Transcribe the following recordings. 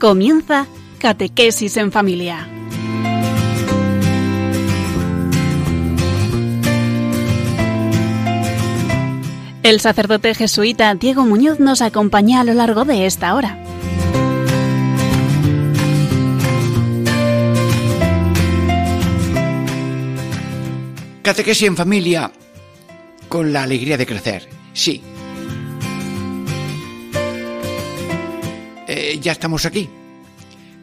Comienza Catequesis en Familia. El sacerdote jesuita Diego Muñoz nos acompaña a lo largo de esta hora. Catequesis en familia con la alegría de crecer. Sí. Ya estamos aquí.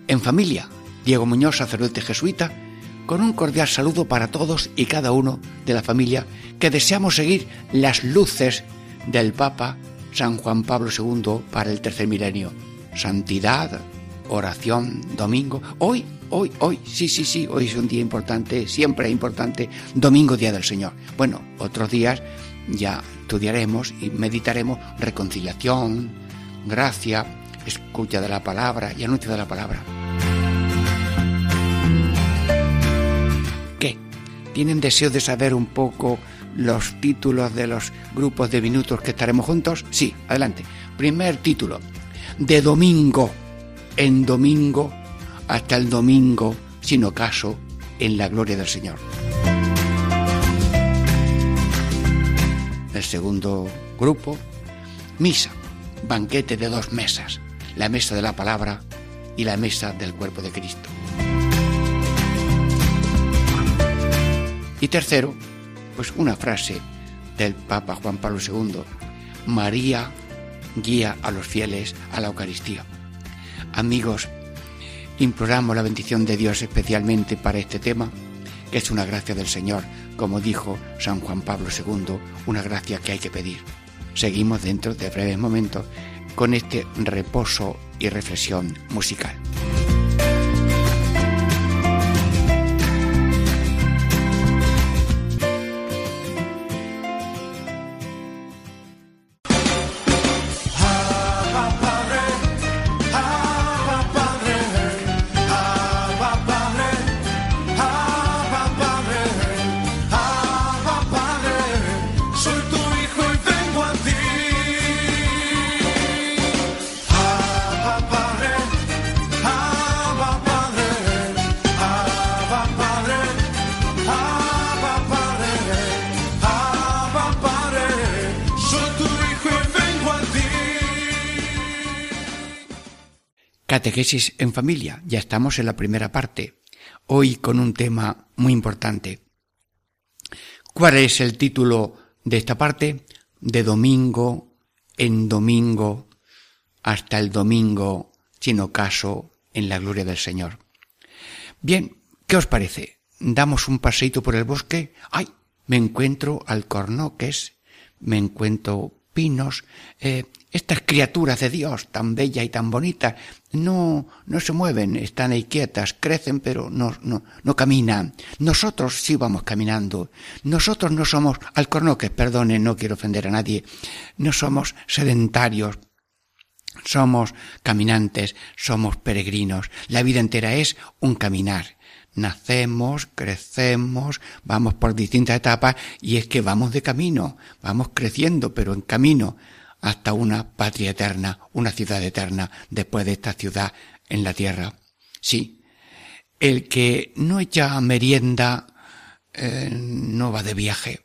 En familia. Diego Muñoz, sacerdote jesuita, con un cordial saludo para todos y cada uno de la familia que deseamos seguir las luces del Papa San Juan Pablo II para el tercer milenio. Santidad, oración, domingo. Hoy, hoy, hoy, sí, sí, sí, hoy es un día importante, siempre es importante, domingo, día del Señor. Bueno, otros días ya estudiaremos y meditaremos reconciliación, gracia, escucha de la palabra y anuncio de la palabra. ¿Qué? ¿Tienen deseo de saber un poco los títulos de los grupos de minutos que estaremos juntos? Sí, adelante. Primer título, de domingo en domingo hasta el domingo, sin ocaso, en la gloria del Señor. El segundo grupo, misa, banquete de dos mesas, la mesa de la palabra y la mesa del cuerpo de Cristo. Y tercero, pues una frase del Papa Juan Pablo II, María guía a los fieles a la Eucaristía. Amigos, imploramos la bendición de Dios especialmente para este tema, que es una gracia del Señor, como dijo San Juan Pablo II, una gracia que hay que pedir. Seguimos dentro de breves momentos con este reposo y reflexión musical. Catequesis en familia. Ya estamos en la primera parte. Hoy con un tema muy importante. ¿Cuál es el título de esta parte? De domingo en domingo hasta el domingo sin ocaso en la gloria del Señor. Bien, ¿qué os parece? ¿Damos un paseito por el bosque? ¡Ay! Me encuentro alcornoques, me encuentro pinos, eh, estas criaturas de Dios tan bellas y tan bonitas no, no se mueven, están ahí quietas, crecen, pero no, no, no caminan. Nosotros sí vamos caminando. Nosotros no somos alcornoques, perdone, no quiero ofender a nadie. No somos sedentarios. Somos caminantes, somos peregrinos. La vida entera es un caminar. Nacemos, crecemos, vamos por distintas etapas y es que vamos de camino, vamos creciendo, pero en camino hasta una patria eterna, una ciudad eterna después de esta ciudad en la tierra. Sí, el que no echa merienda eh, no va de viaje.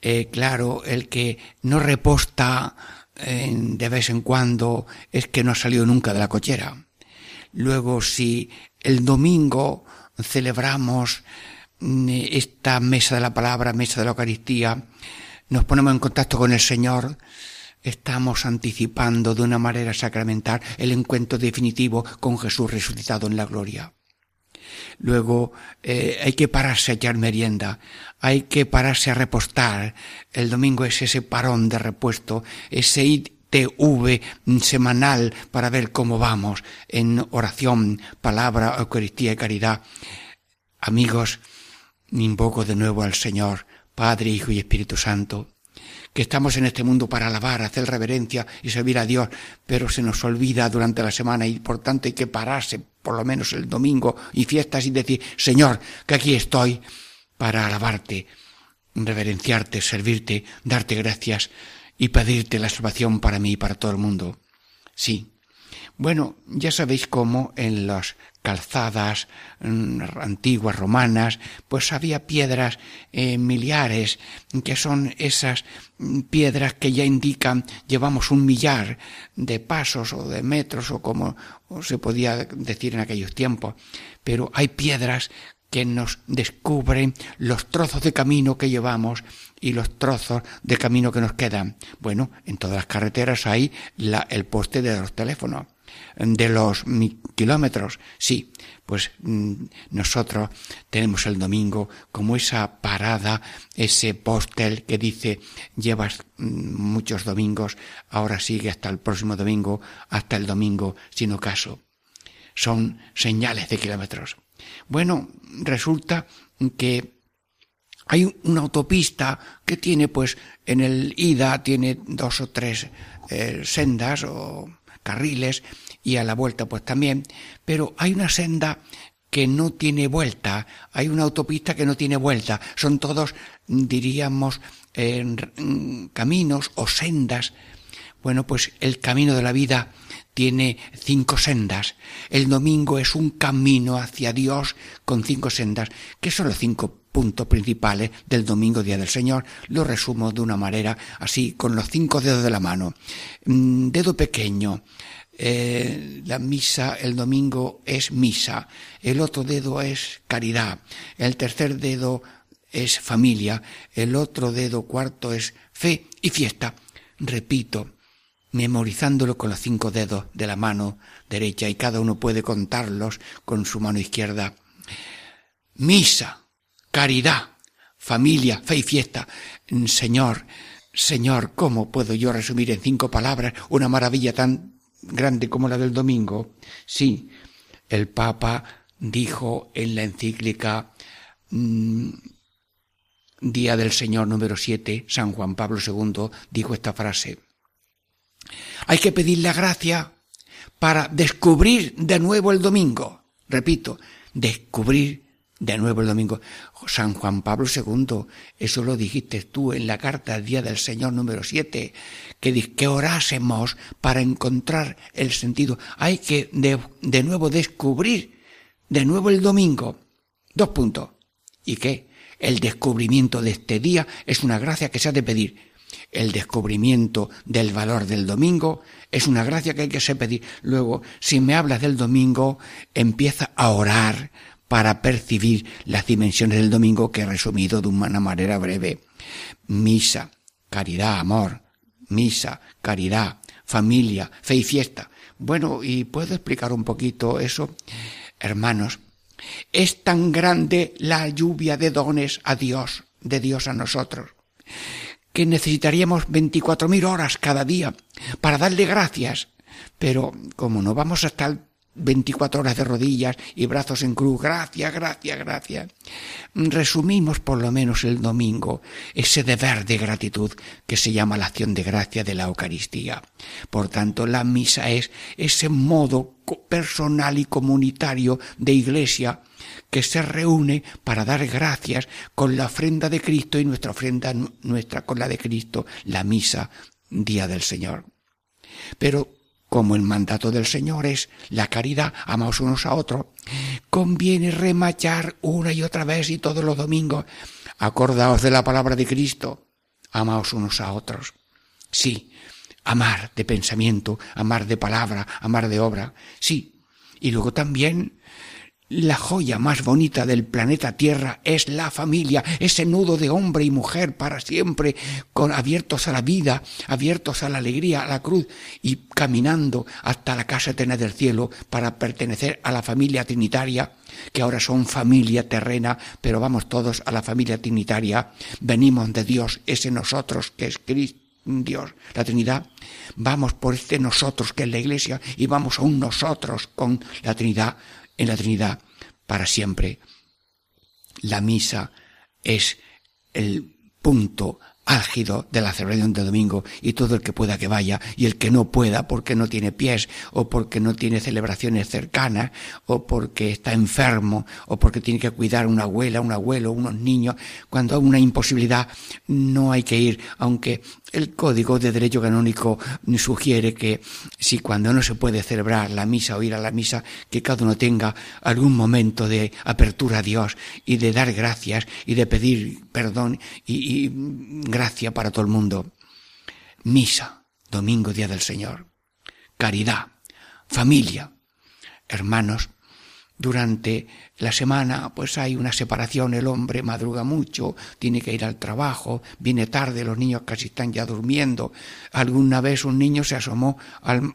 Eh, claro, el que no reposta eh, de vez en cuando es que no ha salido nunca de la cochera. Luego, si el domingo celebramos mm, esta mesa de la palabra, mesa de la Eucaristía, nos ponemos en contacto con el Señor, estamos anticipando de una manera sacramental el encuentro definitivo con Jesús resucitado en la gloria. Luego eh, hay que pararse a echar merienda, hay que pararse a repostar. El domingo es ese parón de repuesto, ese ITV semanal para ver cómo vamos en oración, palabra, Eucaristía y caridad. Amigos, invoco de nuevo al Señor, Padre, Hijo y Espíritu Santo, que estamos en este mundo para alabar, hacer reverencia y servir a Dios, pero se nos olvida durante la semana y por tanto hay que pararse por lo menos el domingo y fiestas y decir, Señor, que aquí estoy para alabarte, reverenciarte, servirte, darte gracias y pedirte la salvación para mí y para todo el mundo. Sí, Bueno, ya sabéis cómo en las calzadas mm, antiguas romanas, pues había piedras eh, miliares, que son esas mm, piedras que ya indican llevamos un millar de pasos o de metros o como se podía decir en aquellos tiempos. Pero hay piedras que nos descubren los trozos de camino que llevamos y los trozos de camino que nos quedan. Bueno, en todas las carreteras hay el poste de los teléfonos, de los kilómetros, sí, pues mm, nosotros tenemos el domingo como esa parada, ese postel que dice llevas mm, muchos domingos, ahora sigue hasta el próximo domingo, hasta el domingo, sin ocaso. Son señales de kilómetros. Bueno, resulta que hay una autopista que tiene pues en el ida tiene dos o tres eh, sendas o carriles y a la vuelta pues también, pero hay una senda que no tiene vuelta, hay una autopista que no tiene vuelta, son todos diríamos caminos o sendas. Bueno, pues el camino de la vida tiene cinco sendas. El domingo es un camino hacia Dios con cinco sendas. ¿Qué son los cinco puntos principales del domingo, Día del Señor? Lo resumo de una manera así, con los cinco dedos de la mano. Mm, dedo pequeño. Eh, la misa el domingo es misa. El otro dedo es caridad. El tercer dedo es familia. El otro dedo cuarto es fe y fiesta. Repito, memorizándolo con los cinco dedos de la mano derecha y cada uno puede contarlos con su mano izquierda. Misa, caridad, familia, fe y fiesta. Señor, Señor, ¿cómo puedo yo resumir en cinco palabras una maravilla tan grande como la del domingo? Sí, el Papa dijo en la encíclica mm, Día del Señor número siete, San Juan Pablo II, dijo esta frase. Hay que pedir la gracia para descubrir de nuevo el domingo. Repito, descubrir de nuevo el domingo. San Juan Pablo II, eso lo dijiste tú en la carta Día del Señor número 7, que, que orásemos para encontrar el sentido. Hay que de, de nuevo descubrir de nuevo el domingo. Dos puntos. ¿Y qué? El descubrimiento de este día es una gracia que se ha de pedir el descubrimiento del valor del domingo es una gracia que hay que pedir. Luego, si me hablas del domingo, empieza a orar para percibir las dimensiones del domingo que he resumido de una manera breve. Misa, caridad, amor, misa, caridad, familia, fe y fiesta. Bueno, ¿y puedo explicar un poquito eso? Hermanos, es tan grande la lluvia de dones a Dios, de Dios a nosotros, que necesitaríamos 24.000 horas cada día para darle gracias. Pero como no vamos a estar 24 horas de rodillas y brazos en cruz, gracias, gracias, gracias. Resumimos por lo menos el domingo ese deber de gratitud que se llama la acción de gracia de la Eucaristía. Por tanto, la misa es ese modo personal y comunitario de iglesia que se reúne para dar gracias con la ofrenda de Cristo y nuestra ofrenda nuestra con la de Cristo, la misa, día del Señor. Pero como el mandato del Señor es la caridad, amaos unos a otros, conviene remachar una y otra vez y todos los domingos, acordaos de la palabra de Cristo, amaos unos a otros. Sí, amar de pensamiento, amar de palabra, amar de obra, sí. Y luego también la joya más bonita del planeta Tierra es la familia, ese nudo de hombre y mujer para siempre, con abiertos a la vida, abiertos a la alegría, a la cruz y caminando hasta la casa eterna del cielo para pertenecer a la familia trinitaria, que ahora son familia terrena, pero vamos todos a la familia trinitaria, venimos de Dios, ese nosotros que es Cristo. Dios, la Trinidad, vamos por este nosotros que es la Iglesia y vamos a un nosotros con la Trinidad en la Trinidad para siempre. La misa es el punto álgido de la celebración de domingo y todo el que pueda que vaya y el que no pueda porque no tiene pies o porque no tiene celebraciones cercanas o porque está enfermo o porque tiene que cuidar a una abuela, un abuelo, unos niños, cuando hay una imposibilidad no hay que ir, aunque el Código de Derecho Canónico sugiere que si cuando no se puede celebrar la misa o ir a la misa, que cada uno tenga algún momento de apertura a Dios y de dar gracias y de pedir perdón y, y gracia para todo el mundo. Misa, domingo, día del Señor. Caridad, familia, hermanos, durante la semana pues hay una separación, el hombre madruga mucho, tiene que ir al trabajo, viene tarde, los niños casi están ya durmiendo. Alguna vez un niño se asomó al,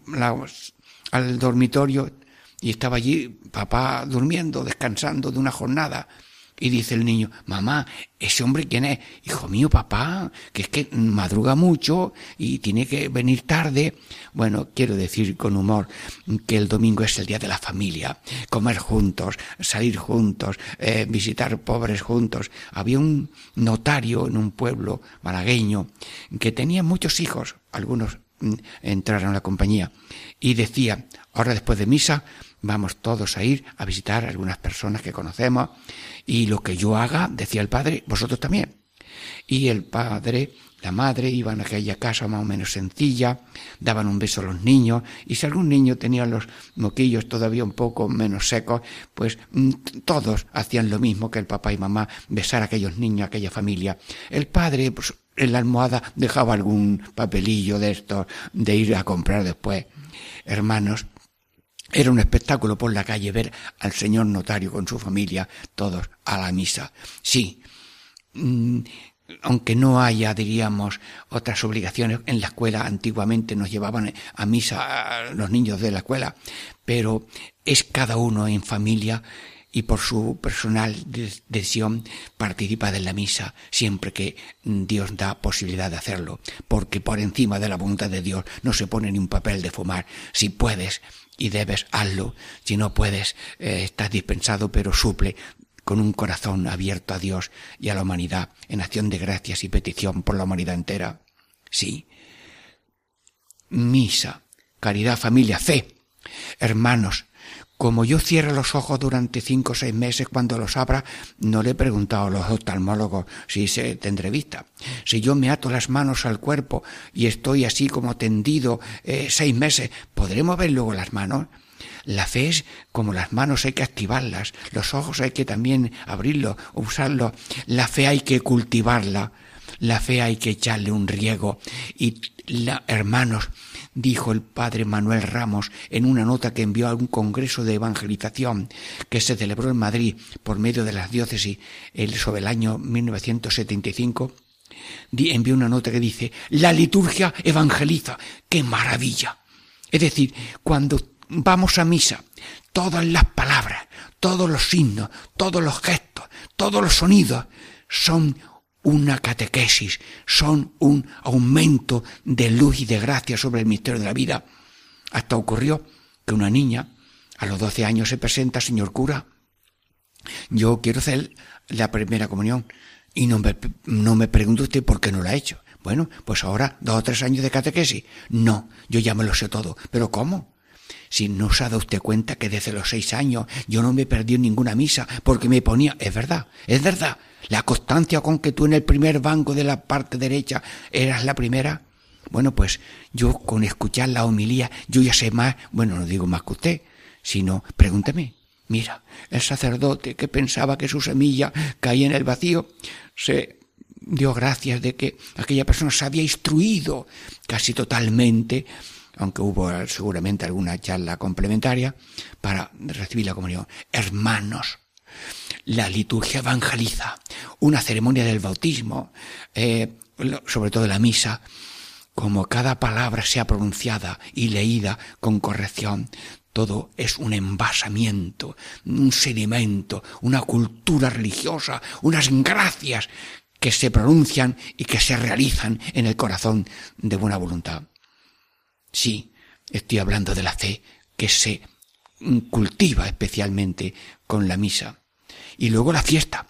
al dormitorio y estaba allí papá durmiendo, descansando de una jornada. Y dice el niño, mamá, ¿ese hombre quién es? Hijo mío, papá, que es que madruga mucho y tiene que venir tarde. Bueno, quiero decir con humor que el domingo es el día de la familia, comer juntos, salir juntos, eh, visitar pobres juntos. Había un notario en un pueblo malagueño que tenía muchos hijos, algunos mm, entraron a la compañía, y decía, ahora después de misa, vamos todos a ir a visitar a algunas personas que conocemos y lo que yo haga, decía el padre, vosotros también. Y el padre, la madre iban a aquella casa más o menos sencilla, daban un beso a los niños y si algún niño tenía los moquillos todavía un poco menos secos, pues mm, todos hacían lo mismo que el papá y mamá, besar a aquellos niños, a aquella familia. El padre, pues, en la almohada dejaba algún papelillo de estos de ir a comprar después. Hermanos, era un espectáculo por la calle ver al señor notario con su familia, todos a la misa. Sí, mm, aunque no haya, diríamos, otras obligaciones en la escuela, antiguamente nos llevaban a misa los niños de la escuela, pero es cada uno en familia y por su personal decisión participa de la misa siempre que Dios da posibilidad de hacerlo, porque por encima de la voluntad de Dios no se pone ni un papel de fumar. Si puedes, y debes, hazlo. Si no puedes, eh, estás dispensado, pero suple con un corazón abierto a Dios y a la humanidad, en acción de gracias y petición por la humanidad entera. Sí. Misa, caridad, familia, fe. Hermanos, como yo cierro los ojos durante cinco o seis meses, cuando los abra, no le he preguntado a los oftalmólogos si se te entrevista. Si yo me ato las manos al cuerpo y estoy así como tendido eh, seis meses, ¿podré mover luego las manos? La fe es como las manos hay que activarlas, los ojos hay que también abrirlos, usarlos. La fe hay que cultivarla, la fe hay que echarle un riego. Y la, hermanos, dijo el padre Manuel Ramos en una nota que envió a un congreso de evangelización que se celebró en Madrid por medio de las diócesis sobre el año 1975, envió una nota que dice, la liturgia evangeliza, qué maravilla. Es decir, cuando vamos a misa, todas las palabras, todos los signos, todos los gestos, todos los sonidos son una catequesis, son un aumento de luz y de gracia sobre el misterio de la vida. Hasta ocurrió que una niña a los doce años se presenta, señor cura, yo quiero hacer la primera comunión y no me, no me pregunte usted por qué no la ha hecho. Bueno, pues ahora dos o tres años de catequesis. No, yo ya me lo sé todo. ¿Pero cómo? Si no se ha dado usted cuenta que desde los seis años yo no me perdí en ninguna misa porque me ponía, es verdad, es verdad, la constancia con que tú en el primer banco de la parte derecha eras la primera. Bueno, pues yo con escuchar la homilía, yo ya sé más, bueno, no digo más que usted, sino pregúnteme. Mira, el sacerdote que pensaba que su semilla caía en el vacío, se dio gracias de que aquella persona se había instruido casi totalmente, aunque hubo seguramente alguna charla complementaria, para recibir la comunión. Hermanos, la liturgia evangeliza, una ceremonia del bautismo, eh, sobre todo la misa, como cada palabra sea pronunciada y leída con corrección, todo es un envasamiento, un sedimento, una cultura religiosa, unas gracias que se pronuncian y que se realizan en el corazón de buena voluntad. Sí, estoy hablando de la fe que se cultiva especialmente con la misa Y luego la fiesta.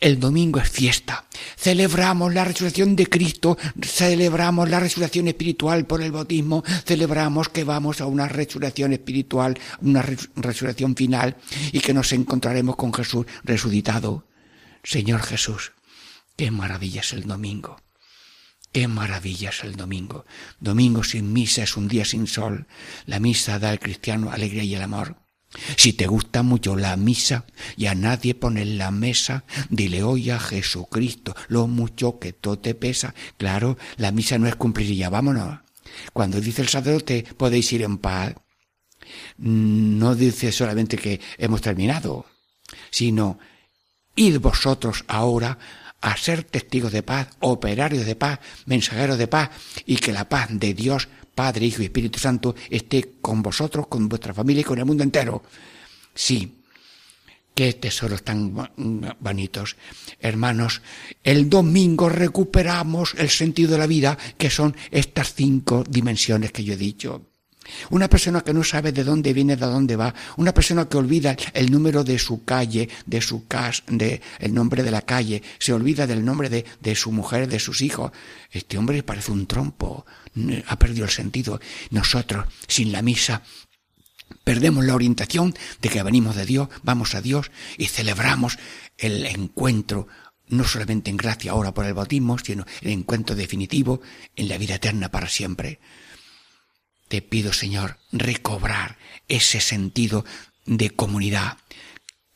El domingo es fiesta. Celebramos la resurrección de Cristo, celebramos la resurrección espiritual por el bautismo, celebramos que vamos a una resurrección espiritual, una resurrección final y que nos encontraremos con Jesús resucitado. Señor Jesús, qué maravilla es el domingo. Qué maravilla es el domingo. Domingo sin misa es un día sin sol. La misa da al cristiano alegría y el amor. Si te gusta mucho la misa y a nadie pone en la mesa, dile hoy a Jesucristo lo mucho que todo te pesa. Claro, la misa no es cumplir y ya vámonos. Cuando dice el sacerdote podéis ir en paz, no dice solamente que hemos terminado, sino id vosotros ahora a ser testigos de paz, operarios de paz, mensajeros de paz, y que la paz de Dios, Padre, Hijo y Espíritu Santo, esté con vosotros, con vuestra familia y con el mundo entero. Sí, qué tesoros tan bonitos. Hermanos, el domingo recuperamos el sentido de la vida, que son estas cinco dimensiones que yo he dicho. Una persona que no sabe de dónde viene, de dónde va, una persona que olvida el número de su calle, de su casa, de el nombre de la calle, se olvida del nombre de, de su mujer, de sus hijos. Este hombre parece un trompo, ha perdido el sentido. Nosotros, sin la misa, perdemos la orientación de que venimos de Dios, vamos a Dios y celebramos el encuentro no solamente en gracia ahora por el bautismo, sino el encuentro definitivo en la vida eterna para siempre. Te pido, Señor, recobrar ese sentido de comunidad.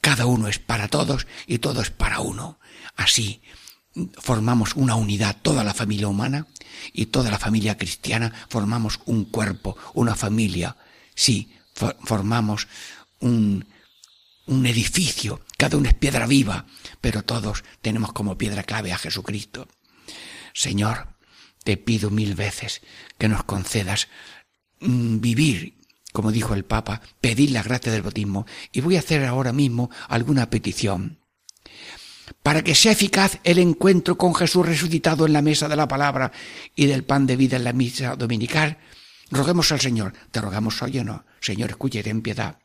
Cada uno es para todos y todo es para uno. Así formamos una unidad, toda la familia humana y toda la familia cristiana formamos un cuerpo, una familia. Sí, formamos un, un edificio, cada uno es piedra viva, pero todos tenemos como piedra clave a Jesucristo. Señor, te pido mil veces que nos concedas vivir, como dijo el Papa, pedir la gracia del bautismo. Y voy a hacer ahora mismo alguna petición. Para que sea eficaz el encuentro con Jesús resucitado en la mesa de la palabra y del pan de vida en la misa dominical, roguemos al Señor. Te rogamos hoy o no. Señor, escuche, ten piedad.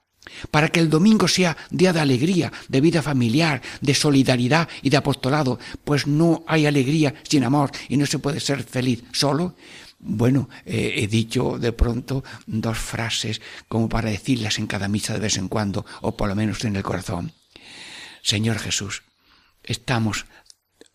Para que el domingo sea día de alegría, de vida familiar, de solidaridad y de apostolado, pues no hay alegría sin amor y no se puede ser feliz solo. Bueno, eh, he dicho de pronto dos frases como para decirlas en cada misa de vez en cuando, o por lo menos en el corazón. Señor Jesús, estamos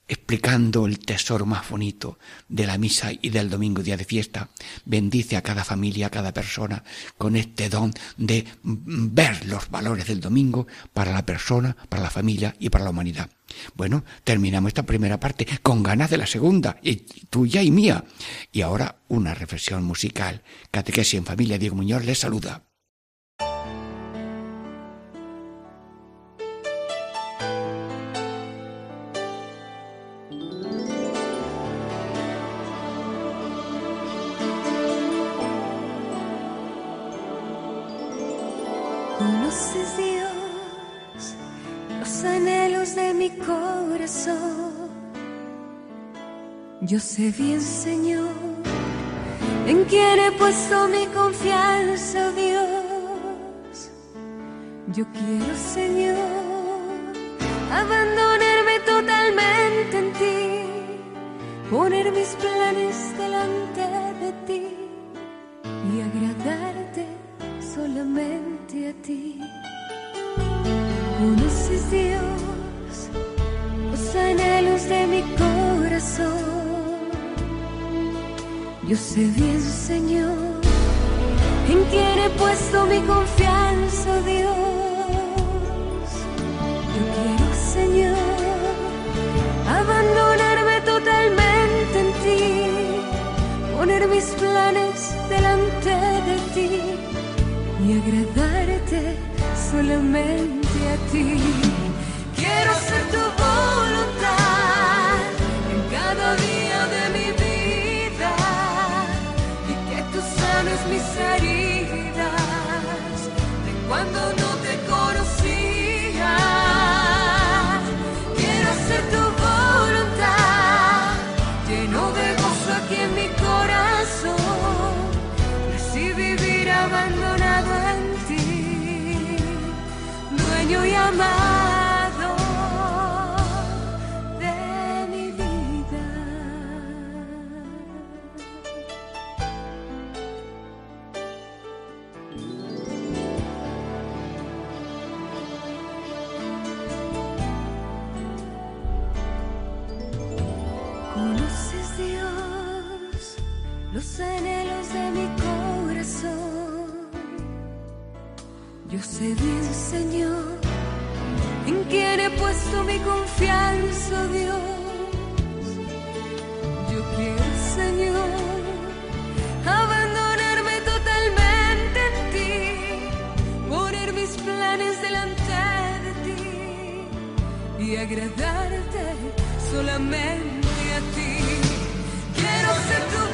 explicando el tesoro más bonito de la misa y del domingo día de fiesta. Bendice a cada familia, a cada persona, con este don de ver los valores del domingo para la persona, para la familia y para la humanidad. Bueno, terminamos esta primera parte con ganas de la segunda, y tuya y mía. Y ahora una reflexión musical. Catequesis en familia, Diego Muñoz les saluda. Yo sé bien, Señor, en quién he puesto mi confianza, Dios. Yo quiero, Señor, abandonarme totalmente en ti, poner mis planes delante de ti y agradarte solamente a ti. Conoces, Dios, de mi corazón yo sé bien, Señor, en quién he puesto mi confianza, Dios. Yo quiero, Señor, abandonarme totalmente en ti, poner mis planes delante de ti y agradarte solamente a ti. Quiero ser tu voluntad heridas de cuando no te conocía. Quiero hacer tu voluntad, lleno de gozo aquí en mi corazón. Así vivir abandonado en ti, dueño y amado. Confianza, Dios. Yo quiero, Señor, abandonarme totalmente en ti, poner mis planes delante de ti y agradarte solamente a ti. Quiero ser tu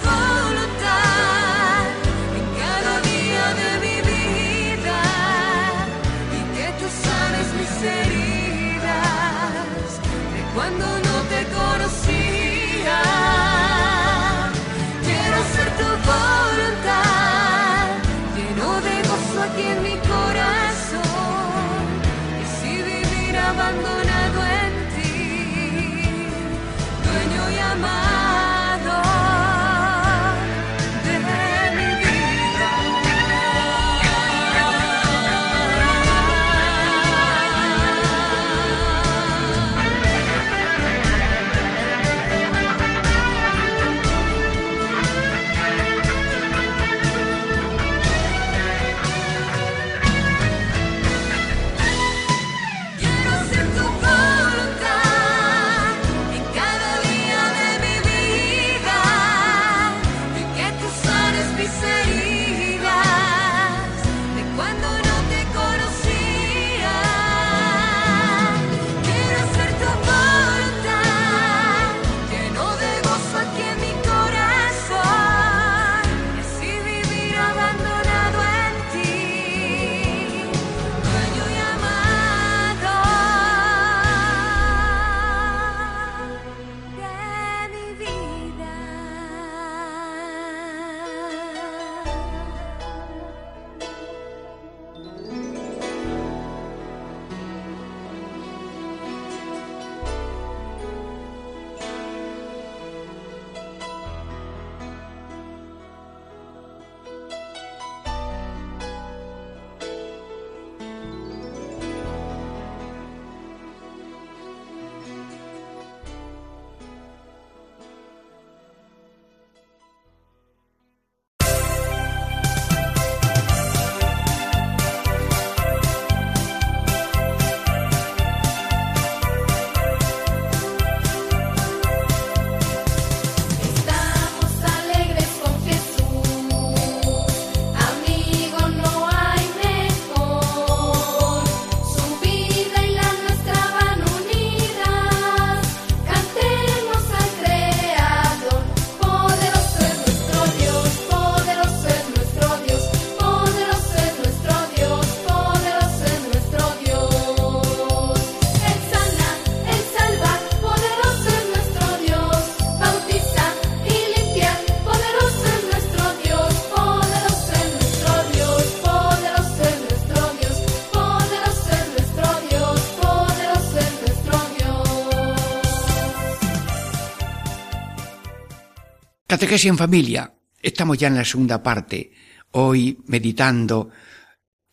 Catequesis en familia. Estamos ya en la segunda parte. Hoy meditando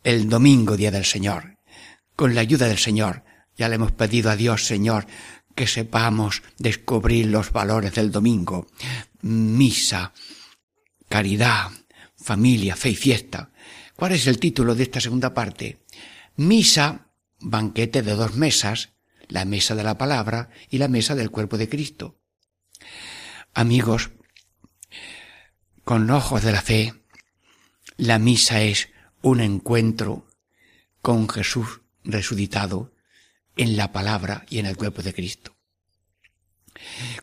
el domingo, Día del Señor. Con la ayuda del Señor. Ya le hemos pedido a Dios, Señor, que sepamos descubrir los valores del domingo. Misa, caridad, familia, fe y fiesta. ¿Cuál es el título de esta segunda parte? Misa, banquete de dos mesas, la mesa de la palabra y la mesa del cuerpo de Cristo. Amigos, con ojos de la fe, la misa es un encuentro con Jesús resucitado en la palabra y en el cuerpo de Cristo.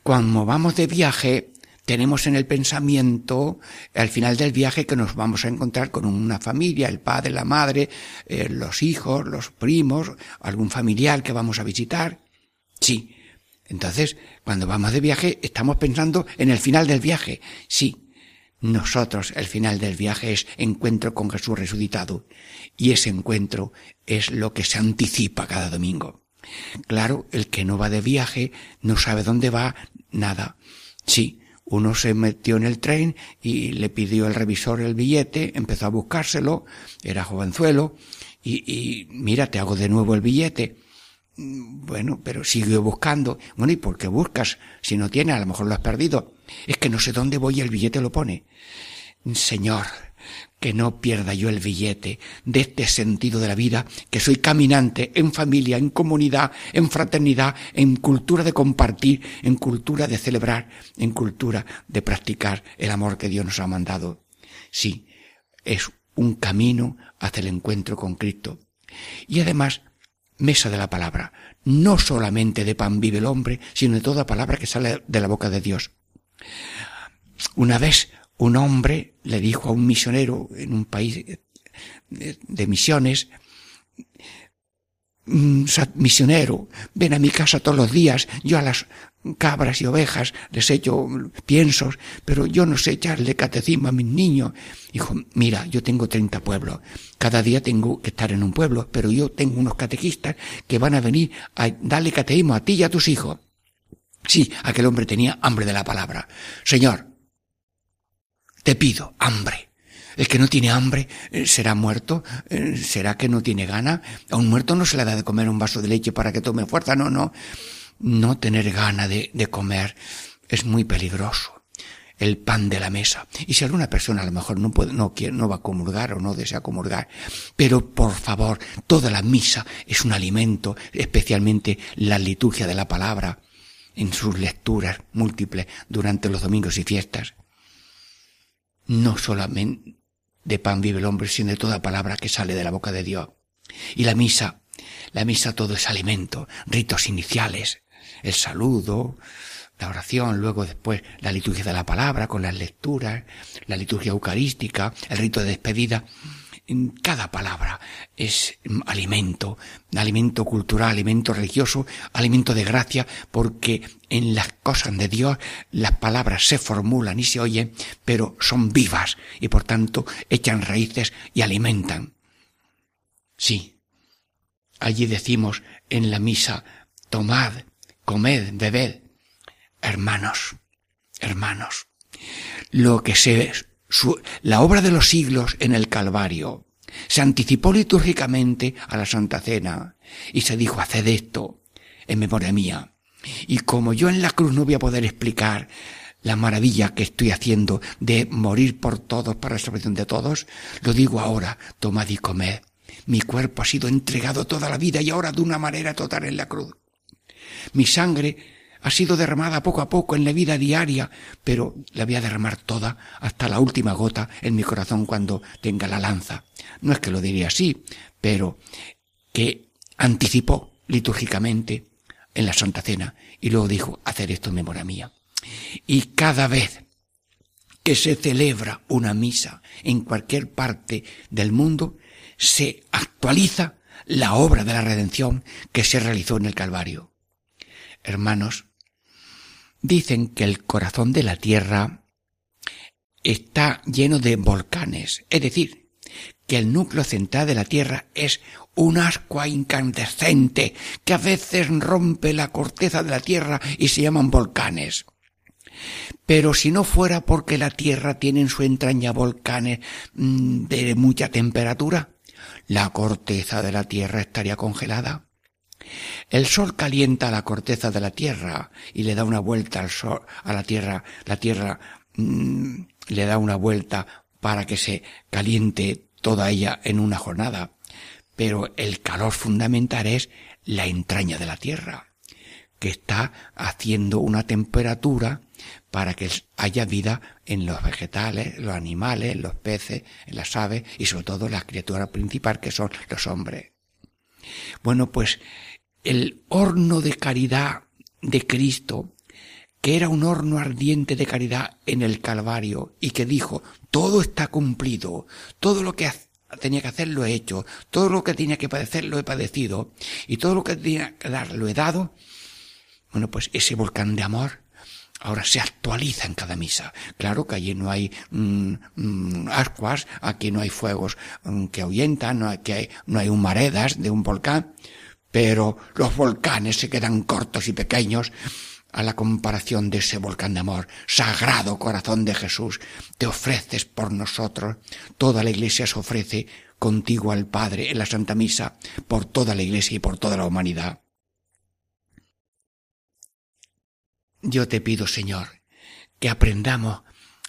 Cuando vamos de viaje, tenemos en el pensamiento al final del viaje que nos vamos a encontrar con una familia, el padre, la madre, eh, los hijos, los primos, algún familiar que vamos a visitar. Sí. Entonces, cuando vamos de viaje, estamos pensando en el final del viaje. Sí. Nosotros, el final del viaje es encuentro con Jesús resucitado. Y ese encuentro es lo que se anticipa cada domingo. Claro, el que no va de viaje, no sabe dónde va, nada. Sí, uno se metió en el tren y le pidió el revisor el billete, empezó a buscárselo, era jovenzuelo, y, y mira, te hago de nuevo el billete. Mm, Bueno, pero sigue buscando. Bueno, ¿y por qué buscas? Si no tienes, a lo mejor lo has perdido. Es que no sé dónde voy y el billete lo pone. Señor, que no pierda yo el billete de este sentido de la vida, que soy caminante en familia, en comunidad, en fraternidad, en cultura de compartir, en cultura de celebrar, en cultura de practicar el amor que Dios nos ha mandado. Sí, es un camino hacia el encuentro con Cristo. Y además, mesa de la palabra. No solamente de pan vive el hombre, sino de toda palabra que sale de la boca de Dios. Una vez un hombre le dijo a un misionero en un país de, misiones, "Mm, sa- misionero, ven a mi casa todos los días, yo a las cabras y ovejas les echo piensos, pero yo no sé echarle catecismo a mis niños. Dijo, mira, yo tengo 30 pueblos, cada día tengo que estar en un pueblo, pero yo tengo unos catequistas que van a venir a darle catecismo a ti y a tus hijos. Sí, aquel hombre tenía hambre de la palabra. Señor, te pido hambre. El que no tiene hambre eh, será muerto, Eh, será que no tiene gana. A un muerto no se le da de comer un vaso de leche para que tome fuerza, no, no. No tener gana de, de comer es muy peligroso. El pan de la mesa. Y si alguna persona a lo mejor no puede, no quiere, no va a comulgar o no desea comulgar, pero por favor, toda la misa es un alimento, especialmente la liturgia de la palabra, en sus lecturas múltiples durante los domingos y fiestas no solamente de pan vive el hombre, sino de toda palabra que sale de la boca de Dios. Y la misa, la misa todo es alimento, ritos iniciales, el saludo, la oración, luego después la liturgia de la palabra con las lecturas, la liturgia eucarística, el rito de despedida. En Cada palabra es alimento, alimento cultural, alimento religioso, alimento de gracia, porque en las cosas de Dios las palabras se formulan y se oyen, pero son vivas y por tanto echan raíces y alimentan. Sí, allí decimos en la misa, tomad, comed, bebed, hermanos, hermanos, lo que se su- la obra de los siglos en el Calvario se anticipó litúrgicamente a la Santa Cena y se dijo, haced esto en memoria mía. Y como yo en la cruz no voy a poder explicar la maravilla que estoy haciendo de morir por todos para la salvación de todos, lo digo ahora, tomad y comed. Mi cuerpo ha sido entregado toda la vida y ahora de una manera total en la cruz. Mi sangre ha sido derramada poco a poco en la vida diaria, pero la voy a derramar toda hasta la última gota en mi corazón cuando tenga la lanza. No es que lo diría así, pero que anticipó litúrgicamente en la Santa Cena y luego dijo, hacer esto en memoria mía. Y cada vez que se celebra una misa en cualquier parte del mundo, se actualiza la obra de la redención que se realizó en el Calvario. Hermanos, dicen que el corazón de la tierra está lleno de volcanes, es decir, que el núcleo central de la tierra es un ascua incandescente que a veces rompe la corteza de la tierra y se llaman volcanes. Pero si no fuera porque la tierra tiene en su entraña volcanes mm, de mucha temperatura, la corteza de la tierra estaría congelada. El sol calienta la corteza de la tierra y le da una vuelta al sol, a la tierra, la tierra mm, le da una vuelta para que se caliente toda ella en una jornada. Pero el calor fundamental es la entraña de la tierra, que está haciendo una temperatura para que haya vida en los vegetales, los animales, los peces, en las aves y sobre todo la criatura principal que son los hombres. Bueno, pues el horno de caridad de Cristo, que era un horno ardiente de caridad en el Calvario y que dijo, todo está cumplido, todo lo que tenía que hacer lo he hecho, todo lo que tenía que padecer lo he padecido y todo lo que tenía que dar lo he dado, bueno, pues ese volcán de amor ahora se actualiza en cada misa. Claro que allí no hay mm, mm, ascuas, aquí no hay fuegos mm, que ahuyentan, no hay humaredas de un volcán, pero los volcanes se quedan cortos y pequeños a la comparación de ese volcán de amor. Sagrado corazón de Jesús, te ofreces por nosotros. Toda la iglesia se ofrece contigo al Padre en la Santa Misa, por toda la iglesia y por toda la humanidad. Yo te pido, Señor, que aprendamos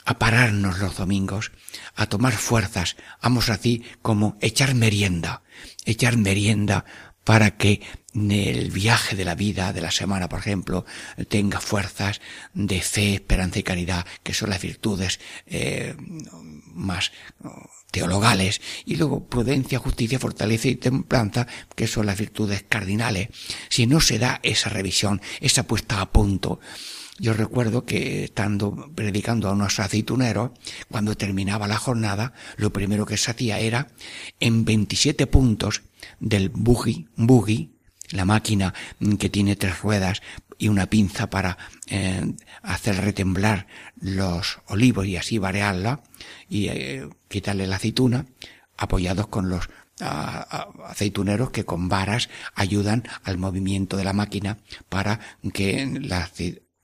a pararnos los domingos, a tomar fuerzas, vamos así como echar merienda, echar merienda para que el viaje de la vida, de la semana, por ejemplo, tenga fuerzas de fe, esperanza y caridad, que son las virtudes eh, más teologales, y luego prudencia, justicia, fortaleza y templanza, que son las virtudes cardinales. Si no se da esa revisión, esa puesta a punto, yo recuerdo que estando predicando a unos aceituneros, cuando terminaba la jornada, lo primero que se hacía era, en 27 puntos del buggy, buggy, la máquina que tiene tres ruedas y una pinza para eh, hacer retemblar los olivos y así variarla y eh, quitarle la aceituna, apoyados con los aceituneros que con varas ayudan al movimiento de la máquina para que la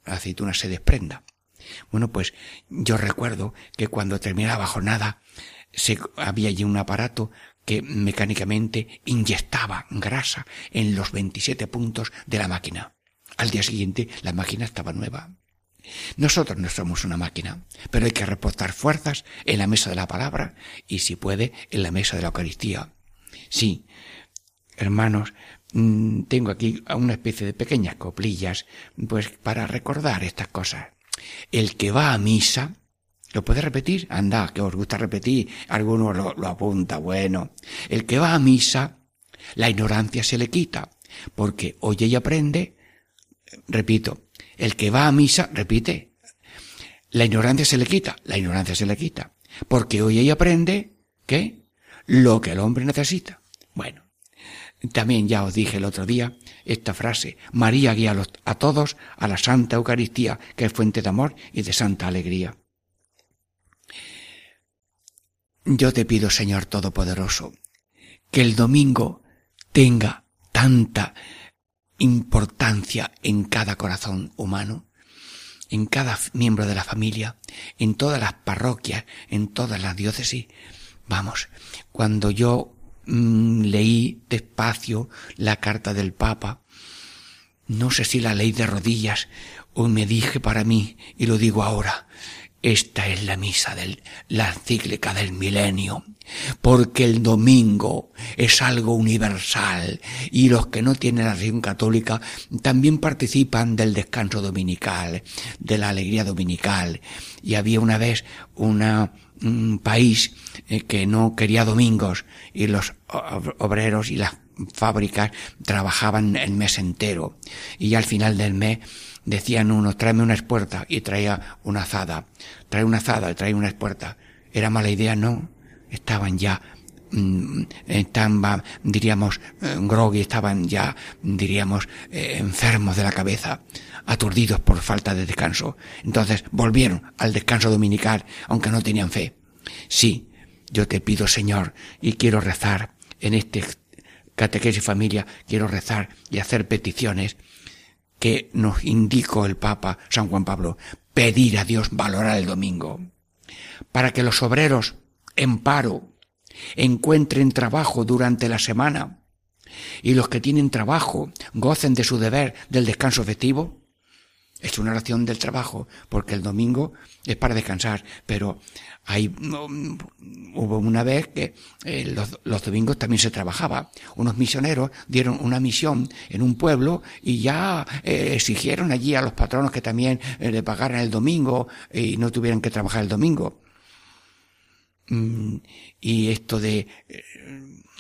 aceituna se desprenda. Bueno, pues yo recuerdo que cuando terminaba jornada se, había allí un aparato que mecánicamente inyectaba grasa en los 27 puntos de la máquina. Al día siguiente la máquina estaba nueva. Nosotros no somos una máquina, pero hay que reportar fuerzas en la mesa de la palabra y si puede en la mesa de la Eucaristía. Sí, hermanos, tengo aquí una especie de pequeñas coplillas, pues para recordar estas cosas. El que va a misa, ¿lo puede repetir? Anda, que os gusta repetir, alguno lo, lo apunta, bueno. El que va a misa, la ignorancia se le quita, porque oye y aprende, repito, el que va a misa, repite, la ignorancia se le quita, la ignorancia se le quita, porque oye y aprende, ¿qué? Lo que el hombre necesita. Bueno, también ya os dije el otro día esta frase, María guía a, todos a la Santa Eucaristía, que es fuente de amor y de santa alegría. Yo te pido, Señor Todopoderoso, que el domingo tenga tanta importancia en cada corazón humano, en cada miembro de la familia, en todas las parroquias, en todas las diócesis. Vamos, cuando yo mm, leí despacio la carta del Papa, no sé si la leí de rodillas o me dije para mí, y lo digo ahora, esta es la misa del, la encíclica del milenio, porque el domingo es algo universal y los que no tienen la religión católica también participan del descanso dominical, de la alegría dominical. Y había una vez una, un país eh, que no quería domingos y los ob- obreros y las fábricas trabajaban el mes entero. Y al final del mes decían unos tráeme una espuerta y traía una azada. Trae una azada y trae una espuerta. Era mala idea no. Estaban ya estaban diríamos eh, groggy estaban ya diríamos eh, enfermos de la cabeza aturdidos por falta de descanso. Entonces volvieron al descanso dominical aunque no tenían fe. Sí yo te pido Señor y quiero rezar en este catequesis familia quiero rezar y hacer peticiones que nos indicó el Papa San Juan Pablo, pedir a Dios valorar el domingo, para que los obreros en paro encuentren trabajo durante la semana y los que tienen trabajo gocen de su deber del descanso festivo. Es una oración del trabajo, porque el domingo es para descansar, pero hay, hubo una vez que eh, los, los domingos también se trabajaba. Unos misioneros dieron una misión en un pueblo y ya eh, exigieron allí a los patronos que también eh, le pagaran el domingo y no tuvieran que trabajar el domingo. Mm, y esto de eh,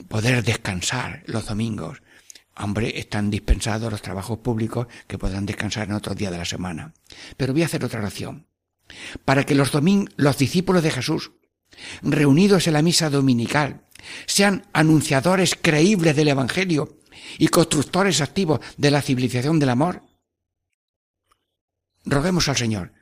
poder descansar los domingos. Hombre, están dispensados los trabajos públicos que podrán descansar en otros días de la semana. Pero voy a hacer otra oración. Para que los domin los discípulos de Jesús, reunidos en la misa dominical, sean anunciadores creíbles del Evangelio y constructores activos de la civilización del amor. Roguemos al Señor.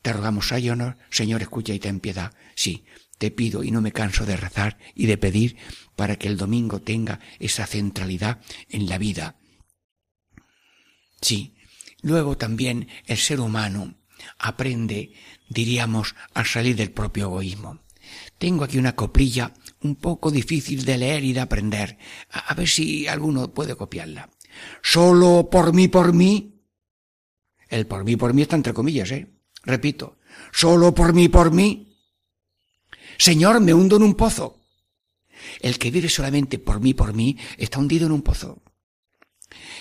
Te rogamos, Señor, Señor, escucha y ten piedad. Sí, te pido y no me canso de rezar y de pedir para que el domingo tenga esa centralidad en la vida. Sí, luego también el ser humano aprende, diríamos, a salir del propio egoísmo. Tengo aquí una coplilla un poco difícil de leer y de aprender. A ver si alguno puede copiarla. Solo por mí, por mí. El por mí, por mí está entre comillas, ¿eh? Repito, solo por mí, por mí. Señor, me hundo en un pozo. El que vive solamente por mí, por mí, está hundido en un pozo.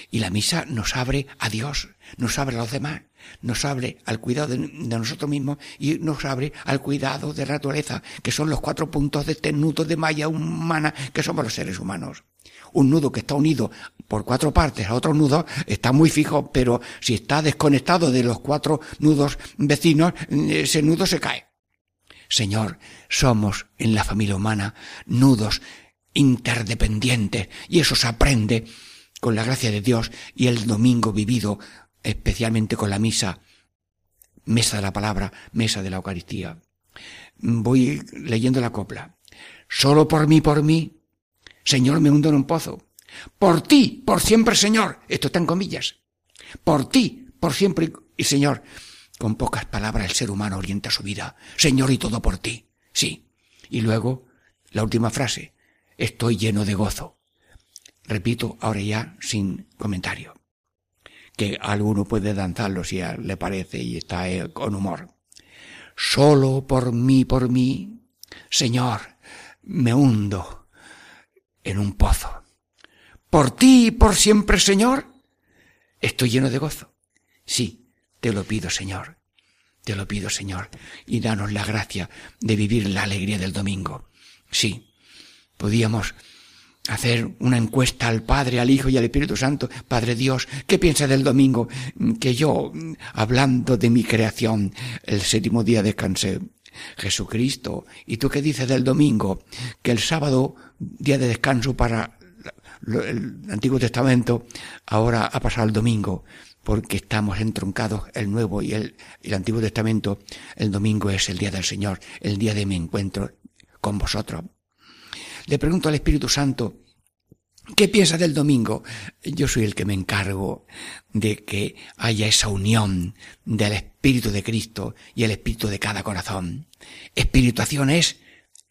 Y la misa nos abre a Dios, nos abre a los demás, nos abre al cuidado de, nosotros mismos y nos abre al cuidado de la naturaleza, que son los cuatro puntos de este nudo de malla humana que somos los seres humanos. Un nudo que está unido por cuatro partes a otro nudo está muy fijo, pero si está desconectado de los cuatro nudos vecinos, ese nudo se cae. Señor, somos en la familia humana nudos interdependientes y eso se aprende con la gracia de Dios y el domingo vivido especialmente con la misa, mesa de la palabra, mesa de la Eucaristía. Voy leyendo la copla. Solo por mí, por mí, Señor, me hundo en un pozo. Por ti, por siempre, Señor. Esto está en comillas. Por ti, por siempre y Señor. Con pocas palabras el ser humano orienta su vida. Señor, y todo por ti. Sí. Y luego, la última frase. Estoy lleno de gozo. Repito, ahora ya sin comentario. Que alguno puede danzarlo si le parece y está eh, con humor. Solo por mí, por mí, Señor, me hundo en un pozo. Por ti y por siempre, Señor, estoy lleno de gozo. Sí, te lo pido, Señor. Te lo pido, Señor, y danos la gracia de vivir la alegría del domingo. Sí, podíamos hacer una encuesta al Padre, al Hijo y al Espíritu Santo. Padre Dios, ¿qué piensa del domingo? Que yo, hablando de mi creación, el séptimo día descansé. Jesucristo, ¿y tú qué dices del domingo? Que el sábado, día de descanso para el Antiguo Testamento, ahora ha pasado el domingo, porque estamos entroncados el Nuevo y el, Antiguo Testamento. El domingo es el día del Señor, el día de mi encuentro con vosotros. Le pregunto al Espíritu Santo, ¿qué piensa del domingo? Yo soy el que me encargo de que haya esa unión del Espíritu de Cristo y el Espíritu de cada corazón. Espirituación es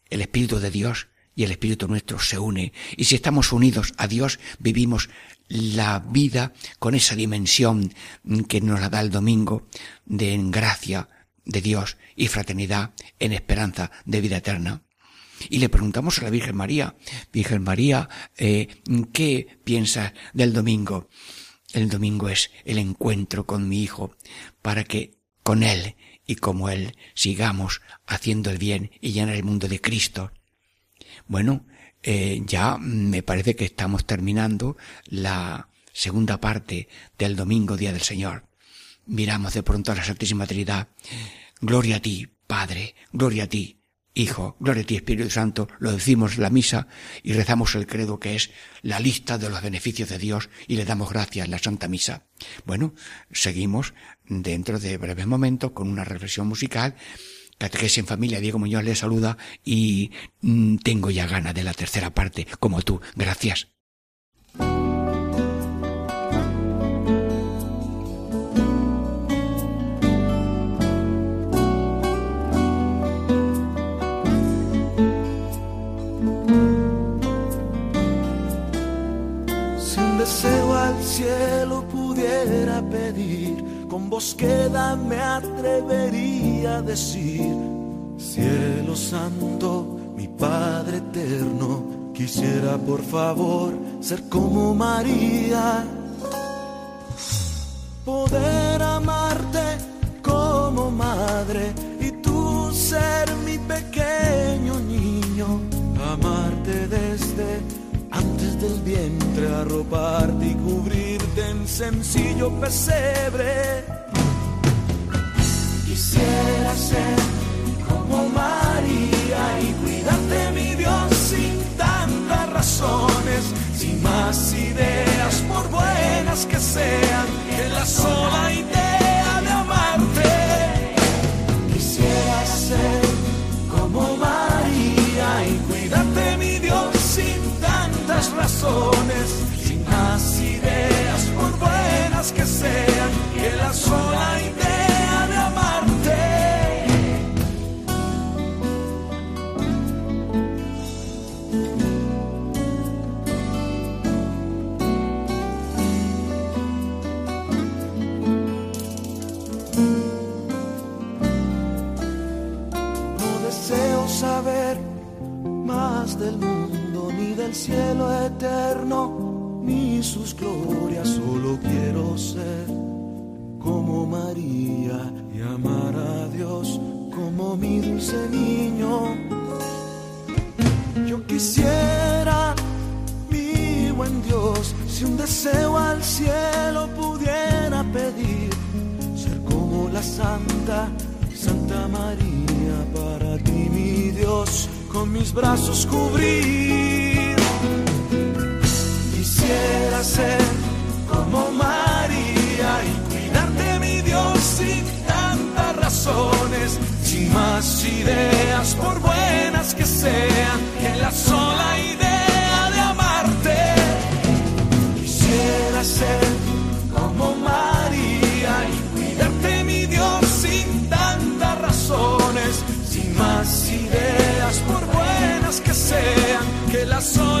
el Espíritu de Dios y el Espíritu nuestro se une. Y si estamos unidos a Dios, vivimos la vida con esa dimensión que nos la da el domingo de en gracia de Dios y fraternidad en esperanza de vida eterna. Y le preguntamos a la Virgen María, Virgen María, eh, ¿qué piensas del domingo? El domingo es el encuentro con mi Hijo para que con Él y como Él sigamos haciendo el bien y llenar el mundo de Cristo. Bueno, eh, ya me parece que estamos terminando la segunda parte del domingo, Día del Señor. Miramos de pronto a la Santísima Trinidad. Gloria a ti, Padre, gloria a ti, Hijo, gloria a ti, Espíritu Santo, lo decimos en la misa y rezamos el credo que es la lista de los beneficios de Dios y le damos gracias en la Santa Misa. Bueno, seguimos dentro de breves momentos con una reflexión musical. Catequesis en familia, Diego Muñoz le saluda y mm, tengo ya ganas de la tercera parte, como tú. Gracias. Si un deseo al cielo pudiera pedir, con voz queda me atrevería a decir, cielo santo, mi Padre eterno, quisiera por favor ser como María, poder amarte como madre y tú ser mi pequeño niño, amarte desde antes del vientre, arroparte y cubrirte en sencillo pesebre. Quisiera ser como María y que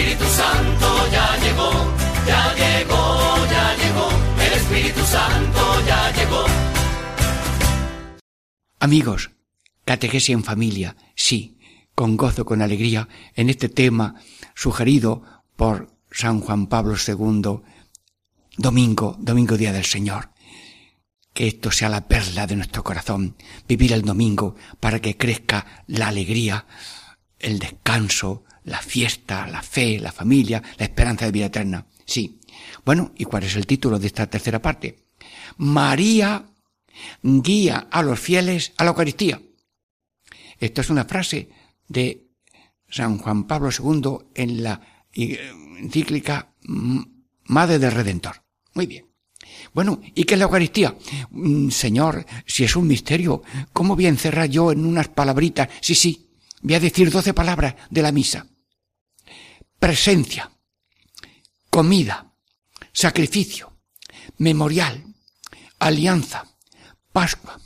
Espíritu Santo ya llegó, ya llegó, ya llegó, el Espíritu Santo ya llegó. Amigos, catequesis en familia, sí, con gozo, con alegría, en este tema sugerido por San Juan Pablo II, domingo, domingo día del Señor. Que esto sea la perla de nuestro corazón, vivir el domingo para que crezca la alegría, el descanso, la fiesta, la fe, la familia, la esperanza de vida eterna. Sí. Bueno, ¿y cuál es el título de esta tercera parte? María guía a los fieles a la Eucaristía. Esta es una frase de San Juan Pablo II en la eh, encíclica Madre del Redentor. Muy bien. Bueno, ¿y qué es la Eucaristía? Mm, Señor, si es un misterio, ¿cómo voy a encerrar yo en unas palabritas? Sí, sí, voy a decir doce palabras de la misa. Presencia, comida, sacrificio, memorial, alianza, Pascua,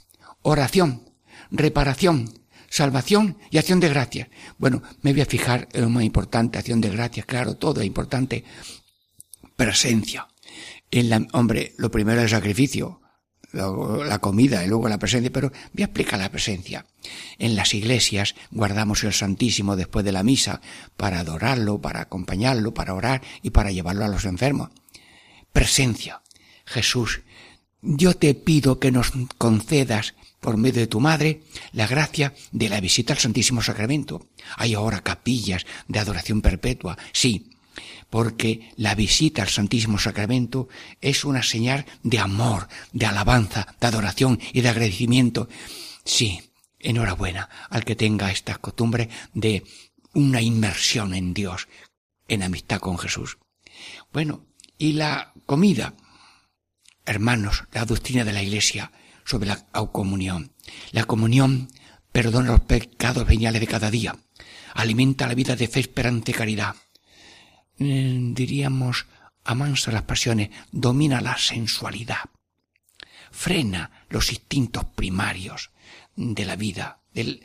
oración, reparación, salvación y acción de gracias. Bueno, me voy a fijar en lo más importante, acción de gracias, claro, todo es importante. Presencia. En la, hombre, lo primero es el sacrificio. La comida y luego la presencia, pero voy a explicar la presencia. En las iglesias guardamos el Santísimo después de la misa para adorarlo, para acompañarlo, para orar y para llevarlo a los enfermos. Presencia. Jesús, yo te pido que nos concedas por medio de tu madre la gracia de la visita al Santísimo Sacramento. Hay ahora capillas de adoración perpetua, sí, porque la visita al Santísimo Sacramento es una señal de amor, de alabanza, de adoración y de agradecimiento. Sí, enhorabuena al que tenga esta costumbre de una inmersión en Dios, en amistad con Jesús. Bueno, y la comida. Hermanos, la doctrina de la Iglesia sobre la comunión. La comunión perdona los pecados veniales de cada día, alimenta la vida de fe, esperanza y caridad. Eh, diríamos, amansa las pasiones, domina la sensualidad, frena los instintos primarios de la vida. Del,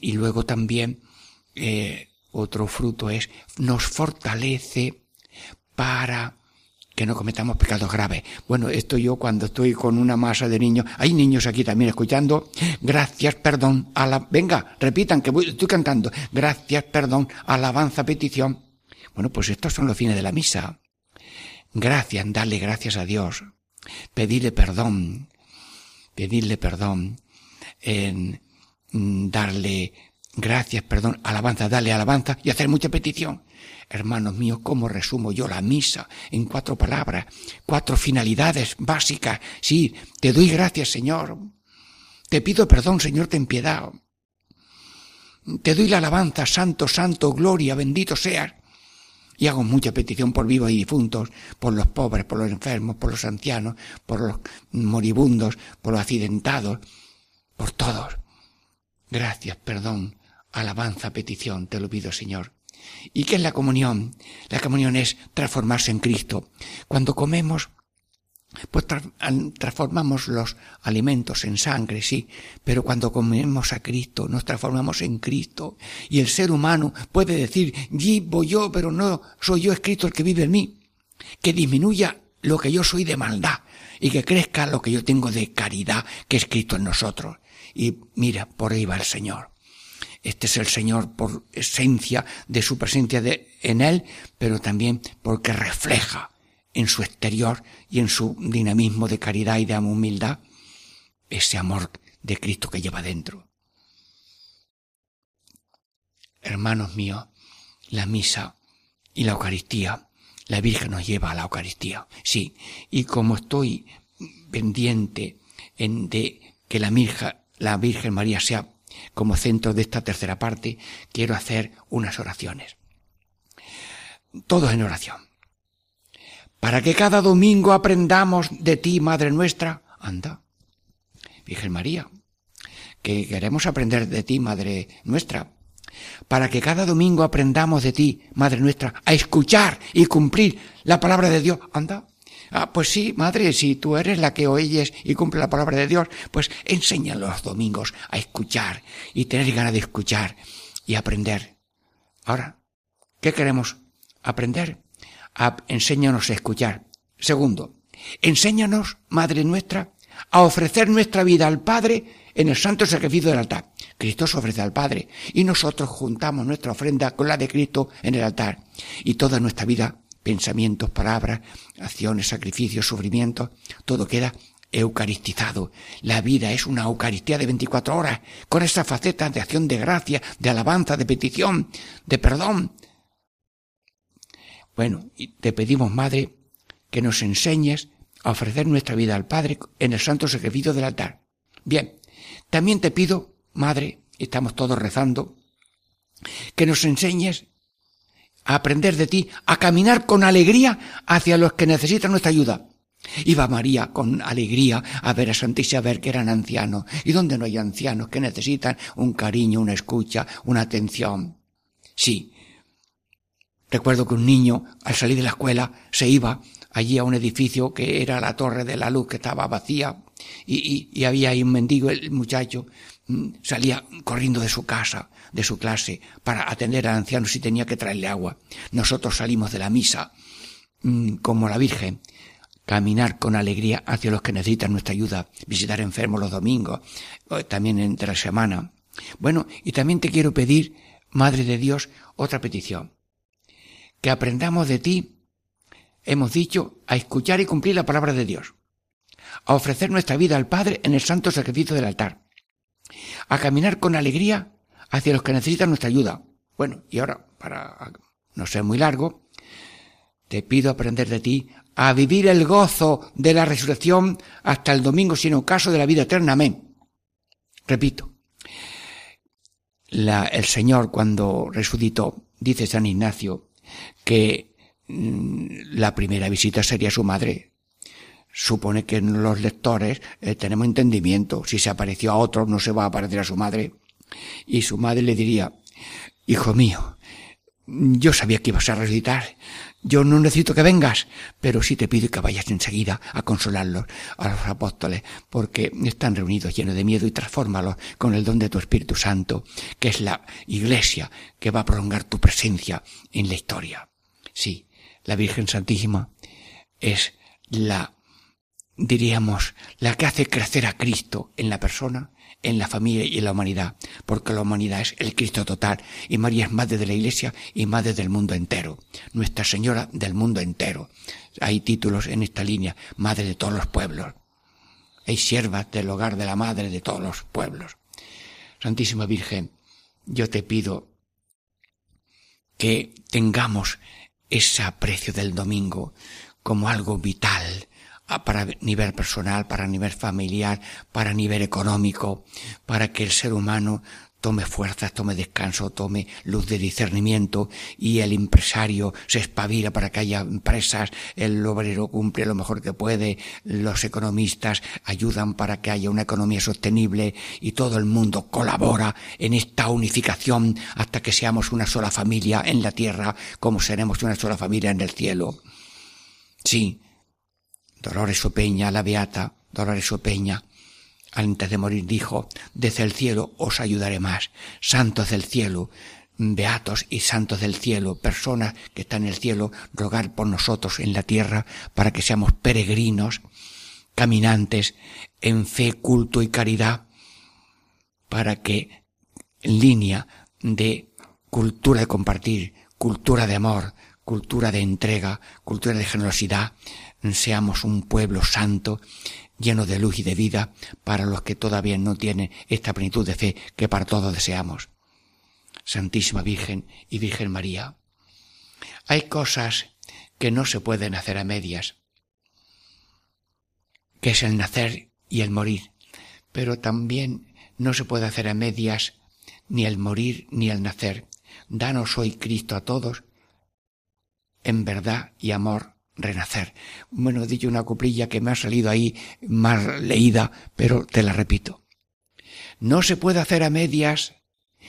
y luego también eh, otro fruto es, nos fortalece para que no cometamos pecados graves. Bueno, esto yo cuando estoy con una masa de niños, hay niños aquí también escuchando, gracias, perdón, a la, venga, repitan que voy, estoy cantando, gracias, perdón, alabanza, petición. Bueno, pues estos son los fines de la misa. Gracias, darle gracias a Dios, pedirle perdón, pedirle perdón, en darle gracias, perdón, alabanza, darle alabanza y hacer mucha petición. Hermanos míos, ¿cómo resumo yo la misa en cuatro palabras? Cuatro finalidades básicas. Sí, te doy gracias, Señor. Te pido perdón, Señor, ten piedad. Te doy la alabanza, santo, santo, gloria, bendito seas. Y hago mucha petición por vivos y difuntos, por los pobres, por los enfermos, por los ancianos, por los moribundos, por los accidentados, por todos. Gracias, perdón, alabanza, petición, te lo pido, Señor. ¿Y qué es la comunión? La comunión es transformarse en Cristo. Cuando comemos, pues tra- transformamos los alimentos en sangre, sí, pero cuando comemos a Cristo, nos transformamos en Cristo. Y el ser humano puede decir, vivo yo, pero no soy yo, es Cristo el que vive en mí. Que disminuya lo que yo soy de maldad y que crezca lo que yo tengo de caridad, que es Cristo en nosotros. Y mira, por ahí va el Señor. Este es el Señor por esencia de su presencia en Él, pero también porque refleja en su exterior y en su dinamismo de caridad y de humildad ese amor de Cristo que lleva dentro. Hermanos míos, la misa y la Eucaristía, la Virgen nos lleva a la Eucaristía, sí, y como estoy pendiente en de que la Virgen, la Virgen María sea como centro de esta tercera parte, quiero hacer unas oraciones. Todos en oración. Para que cada domingo aprendamos de ti, Madre nuestra, anda, Virgen María, que queremos aprender de ti, Madre nuestra, para que cada domingo aprendamos de ti, Madre nuestra, a escuchar y cumplir la palabra de Dios, anda. Ah, pues sí, madre, si tú eres la que oyes y cumple la palabra de Dios, pues enseña los domingos a escuchar y tener ganas de escuchar y aprender. Ahora, ¿qué queremos aprender? A- enséñanos a escuchar. Segundo, enséñanos, Madre nuestra, a ofrecer nuestra vida al Padre en el santo sacrificio del altar. Cristo se ofrece al Padre y nosotros juntamos nuestra ofrenda con la de Cristo en el altar. Y toda nuestra vida, pensamientos, palabras, acciones, sacrificios, sufrimientos, todo queda eucaristizado. La vida es una Eucaristía de 24 horas, con esas facetas de acción de gracia, de alabanza, de petición, de perdón. Bueno, y te pedimos, Madre, que nos enseñes a ofrecer nuestra vida al Padre en el santo sacrificio del altar. Bien, también te pido, Madre, estamos todos rezando, que nos enseñes a aprender de ti, a caminar con alegría hacia los que necesitan nuestra ayuda. Iba María con alegría a ver a Santa Isabel que eran ancianos. ¿Y dónde no hay ancianos que necesitan un cariño, una escucha, una atención? Sí. Recuerdo que un niño, al salir de la escuela, se iba allí a un edificio que era la Torre de la Luz, que estaba vacía, y, había ahí un mendigo, el muchacho mm, salía corriendo de su casa, de su clase, para atender al anciano si tenía que traerle agua. Nosotros salimos de la misa, mm, como la Virgen, caminar con alegría hacia los que necesitan nuestra ayuda, visitar enfermos los domingos, también entre la semana. Bueno, y también te quiero pedir, Madre de Dios, otra petición. Que aprendamos de ti, hemos dicho, a escuchar y cumplir la palabra de Dios, a ofrecer nuestra vida al Padre en el santo sacrificio del altar, a caminar con alegría hacia los que necesitan nuestra ayuda. Bueno, y ahora, para no ser muy largo, te pido aprender de ti a vivir el gozo de la resurrección hasta el domingo sin ocaso de la vida eterna. Amén. Repito, la- el Señor cuando resucitó, dice San Ignacio, que mm, la primera visita sería su madre. Supone que los lectores eh, tenemos entendimiento. Si se apareció a otro, no se va a aparecer a su madre. Y su madre le diría, hijo mío, yo sabía que ibas a resucitar. Yo no necesito que vengas, pero sí te pido que vayas enseguida a consolarlos, a los apóstoles, porque están reunidos llenos de miedo y transfórmalos con el don de tu Espíritu Santo, que es la iglesia que va a prolongar tu presencia en la historia. Sí, la Virgen Santísima es la, diríamos, la que hace crecer a Cristo en la persona, en la familia y en la humanidad, porque la humanidad es el Cristo total y María es madre de la Iglesia y madre del mundo entero, Nuestra Señora del mundo entero. Hay títulos en esta línea, madre de todos los pueblos. Hay siervas del hogar de la madre de todos los pueblos. Santísima Virgen, yo te pido que tengamos ese aprecio del domingo como algo vital para nivel personal, para nivel familiar, para nivel económico, para que el ser humano tome fuerzas, tome descanso, tome luz de discernimiento y el empresario se espabila para que haya empresas, el obrero cumple lo mejor que puede, los economistas ayudan para que haya una economía sostenible y todo el mundo colabora en esta unificación hasta que seamos una sola familia en la tierra como seremos una sola familia en el cielo. Sí, Dolores Opeña, la beata Dolores Opeña, antes de morir dijo, desde el cielo os ayudaré más, santos del cielo, beatos y santos del cielo, personas que están en el cielo, rogar por nosotros en la tierra para que seamos peregrinos, caminantes en fe, culto y caridad, para que en línea de cultura de compartir, cultura de amor, cultura de entrega, cultura de generosidad, seamos un pueblo santo, lleno de luz y de vida para los que todavía no tienen esta plenitud de fe que para todos deseamos. Santísima Virgen y Virgen María, hay cosas que no se pueden hacer a medias, que es el nacer y el morir, pero también no se puede hacer a medias ni el morir ni el nacer. Danos hoy Cristo a todos en verdad y amor renacer. He dicho una cuplilla que me ha salido ahí más leída, pero te la repito. No se puede hacer a medias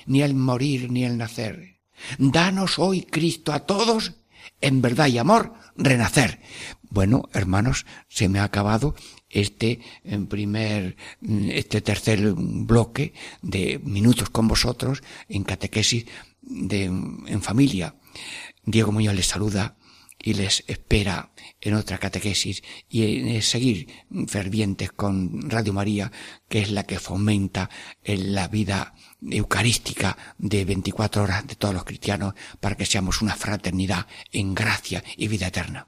ni el morir ni el nacer. Danos hoy Cristo a todos en verdad y amor renacer. Bueno, hermanos, se me ha acabado este en primer este tercer bloque de minutos con vosotros en catequesis de en familia. Diego Muñoz les saluda y les espera en otra catequesis y en seguir fervientes con Radio María, que es la que fomenta en la vida eucarística de 24 horas de todos los cristianos para que seamos una fraternidad en gracia y vida eterna.